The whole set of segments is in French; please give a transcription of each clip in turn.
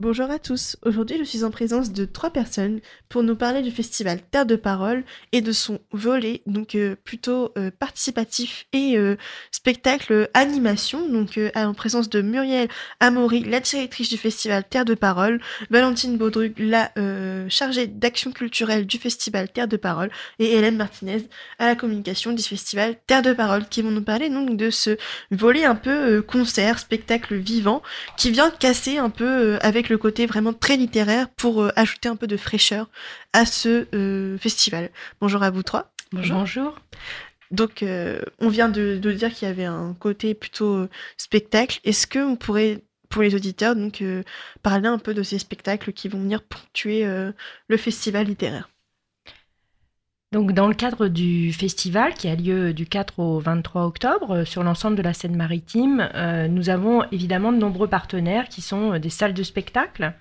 Bonjour à tous. Aujourd'hui, je suis en présence de trois personnes pour nous parler du festival Terre de Parole et de son volet, donc euh, plutôt euh, participatif et euh, spectacle animation. Donc, en présence de Muriel Amaury, la directrice du festival Terre de Parole, Valentine Baudrug, la chargée d'action culturelle du festival Terre de Parole, et Hélène Martinez à la communication du festival Terre de Parole, qui vont nous parler donc de ce volet un peu concert, spectacle vivant, qui vient casser un peu avec le côté vraiment très littéraire pour euh, ajouter un peu de fraîcheur à ce euh, festival. Bonjour à vous trois. Bonjour. Donc, euh, on vient de, dire qu'il y avait un côté plutôt spectacle. Est-ce que on pourrait, pour les auditeurs, donc parler un peu de ces spectacles qui vont venir ponctuer le festival littéraire? Donc, dans le cadre du festival qui a lieu du 4 au 23 octobre euh, sur l'ensemble de la Seine-Maritime, euh, nous avons évidemment de nombreux partenaires qui sont euh, des salles de spectacle,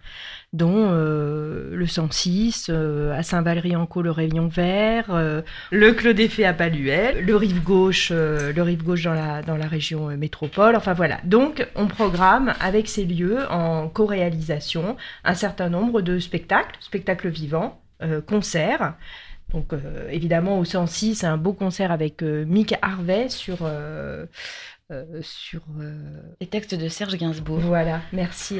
dont le 106, à Saint-Valery-en-Caux, le Réveillon Vert, le Clos des Fées à Paluel, le Rive Gauche, le Rive Gauche dans la, dans la région métropole. Enfin voilà. Donc, on programme avec ces lieux en co-réalisation un certain nombre de spectacles, spectacles vivants, concerts. Donc euh, évidemment au 106, c'est un beau concert avec euh, Mick Harvey sur euh, sur les textes de Serge Gainsbourg. Voilà, merci.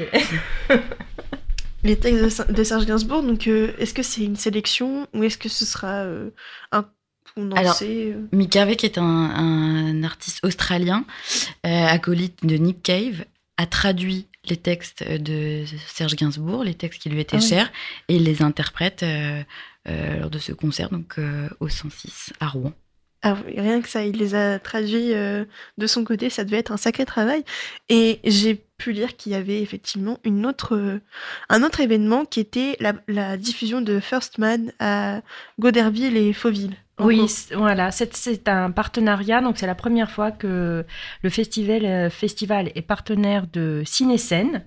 les textes de, Serge Gainsbourg, donc est-ce que c'est une sélection ou est-ce que ce sera un alors, Mick Harvey, qui est un, un artiste australien, acolyte de Nick Cave, a traduit les textes de Serge Gainsbourg, les textes qui lui étaient ah chers, et il les interprète euh, lors de ce concert, donc euh, au 106 à Rouen. Rien que ça, il les a traduits euh, de son côté, ça devait être un sacré travail. Et j'ai pu lire qu'il y avait effectivement une autre, un autre événement qui était la, la diffusion de First Man à Goderville et Fauville. Oui, voilà, c'est un partenariat, donc c'est la première fois que le festival, festival est partenaire de Cinécène,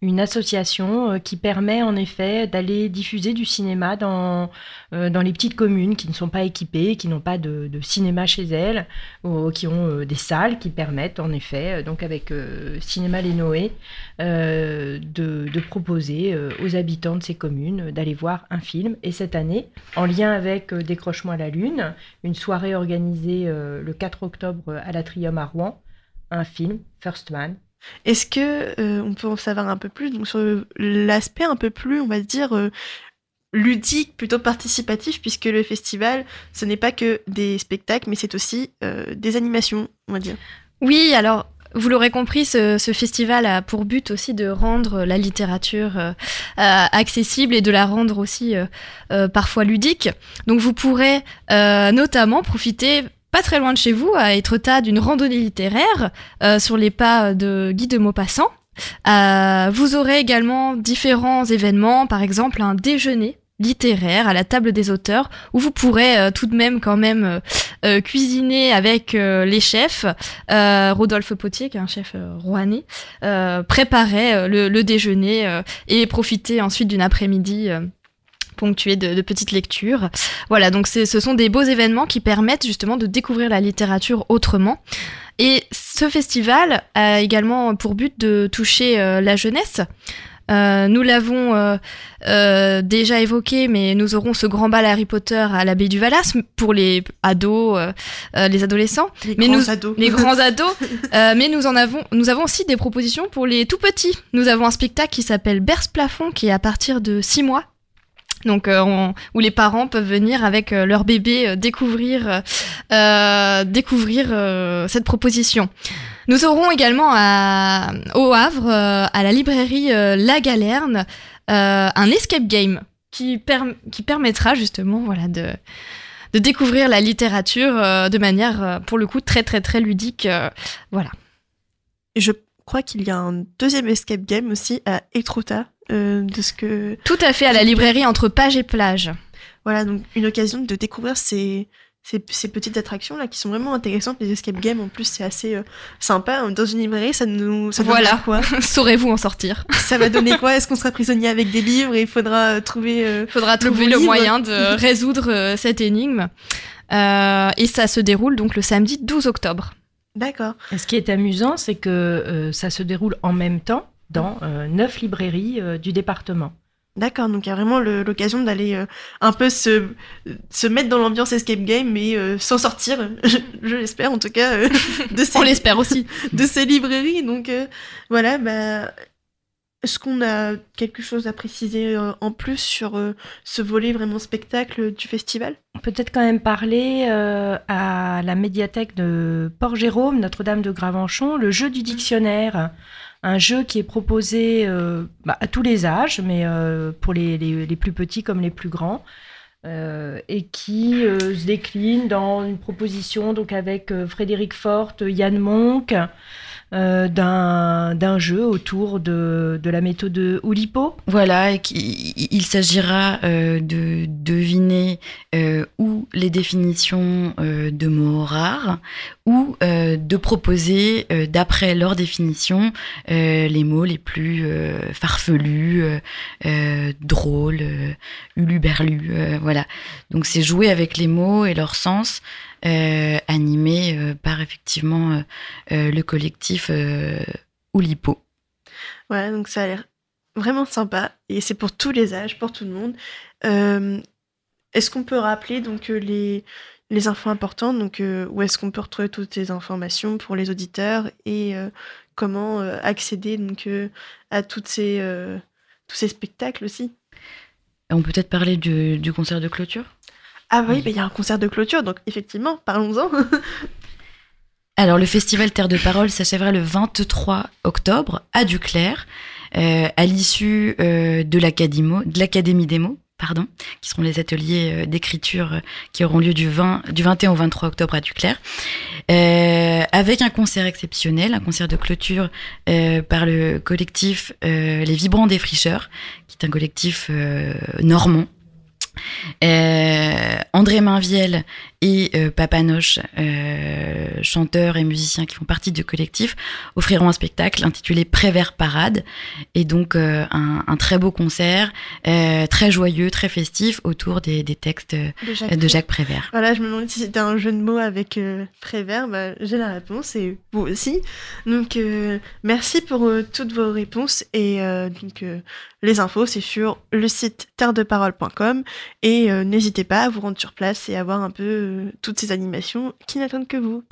une association euh, qui permet en effet d'aller diffuser du cinéma dans, euh, dans les petites communes qui ne sont pas équipées, qui n'ont pas de, cinéma chez elles, ou qui ont euh, des salles qui permettent en effet, donc avec Cinéma Les Noé, de, de, proposer aux habitants de ces communes d'aller voir un film. Et cette année, en lien avec Décrochement à la Lune, une soirée organisée le 4 octobre à l'Atrium à Rouen, un film, First Man, est-ce que euh, on peut en savoir un peu plus? Donc, sur l'aspect un peu plus, on va dire, euh, ludique, plutôt participatif, puisque le festival, ce n'est pas que des spectacles, mais c'est aussi euh, des animations, on va dire. Oui, alors vous l'aurez compris, ce, festival a pour but aussi de rendre la littérature accessible et de la rendre aussi parfois ludique. Donc vous pourrez notamment profiter pas très loin de chez vous, à Étretat, d'une randonnée littéraire euh, sur les pas de Guy de Maupassant. Euh, vous aurez également différents événements, par exemple un déjeuner littéraire à la table des auteurs où vous pourrez euh, tout de même quand même cuisiner avec les chefs. Rodolphe Potier, qui est un chef rouennais, préparer le, déjeuner et profiter ensuite d'une après-midi ponctué de, petites lectures. Voilà, donc ce sont des beaux événements qui permettent justement de découvrir la littérature autrement. Et ce festival a également pour but de toucher euh, la jeunesse. Euh, nous l'avons euh, déjà évoqué, mais nous aurons ce grand bal Harry Potter à l'abbaye du Valas pour les ados, les adolescents, les mais grands nous, ados. les grands ados. mais nous en avons, nous avons aussi des propositions pour les tout petits. Nous avons un spectacle qui s'appelle Berce plafond, qui est à partir de 6 mois donc euh, où les parents peuvent venir avec euh, leur bébé euh, découvrir découvrir cette proposition. Nous aurons également au Havre à la librairie La Galerne un escape game qui, qui permettra justement voilà de de découvrir la littérature de manière pour le coup très très très ludique voilà. Je crois qu'il y a un deuxième escape game aussi à Etruta euh, de ce que. Tout à fait, à la librairie entre page et plage. Voilà, donc une occasion de découvrir ces, ces, petites attractions là qui sont vraiment intéressantes. Les escape games en plus, c'est assez euh, sympa. Dans une librairie, ça nous. Ça voilà, quoi Saurez-vous en sortir Ça va donner quoi? Est-ce qu'on sera prisonnier avec des livres et il faudra euh, trouver. faudra trouver le, moyen de résoudre cette énigme. et ça se déroule donc le samedi 12 octobre. D'accord. Et ce qui est amusant, c'est que ça se déroule en même temps dans neuf librairies du département. D'accord, donc il y a vraiment l'occasion d'aller un peu se, se mettre dans l'ambiance escape game, mais s'en sortir, je, l'espère en tout cas, de ces, On l'espère aussi. de ces librairies. Donc voilà, bah, est-ce qu'on a quelque chose à préciser euh, en plus sur euh, ce volet vraiment spectacle du festival? On peut peut-être quand même parler euh, à la médiathèque de Port-Jérôme, Notre-Dame de Gravenchon, le jeu du dictionnaire. Un jeu qui est proposé bah, à tous les âges, mais pour les, les, plus petits comme les plus grands. et qui se décline dans une proposition donc avec Frédéric Forte, Yann Monk, euh, d'un jeu autour de, de, la méthode Oulipo. Voilà, et il, s'agira euh, de deviner euh, ou les définitions de mots rares ou de proposer, d'après leur définition, les mots les plus farfelus, drôles, uluberlus. voilà. Donc c'est jouer avec les mots et leur sens animé euh, par effectivement euh, le collectif Oulipo. Ouais, donc ça a l'air vraiment sympa et c'est pour tous les âges, pour tout le monde. est-ce qu'on peut rappeler donc les, les infos importantes donc où est-ce qu'on peut retrouver toutes ces informations pour les auditeurs et comment accéder donc à toutes ces tous ces spectacles aussi? On peut peut-être parler du concert de clôture? Ah oui, il y a un concert de clôture, donc effectivement, parlons-en. Alors, le festival Terre de Parole s'achèvera le 23 octobre à Duclair, euh, à l'issue euh, de l'Académie des mots, pardon, qui seront les ateliers euh, d'écriture qui auront lieu du, 20, du 21 au 23 octobre à Duclair, avec un concert exceptionnel, un concert de clôture par le collectif Les Vibrants des Fricheurs, qui est un collectif normand euh, André Mainviel et euh, Papanoche, euh, chanteurs et musiciens qui font partie du collectif, offriront un spectacle intitulé Prévert Parade. Et donc euh, un, très beau concert, très joyeux, très festif autour des, textes de Jacques, Prévert. Voilà, je me demandais si c'était un jeu de mots avec Prévert. Bah, J'ai la réponse et vous aussi. Donc merci pour toutes vos réponses. Et donc les infos, c'est sur le site terredeparole.com. Et n'hésitez pas à vous rendre sur place et à voir un peu toutes ces animations qui n'attendent que vous.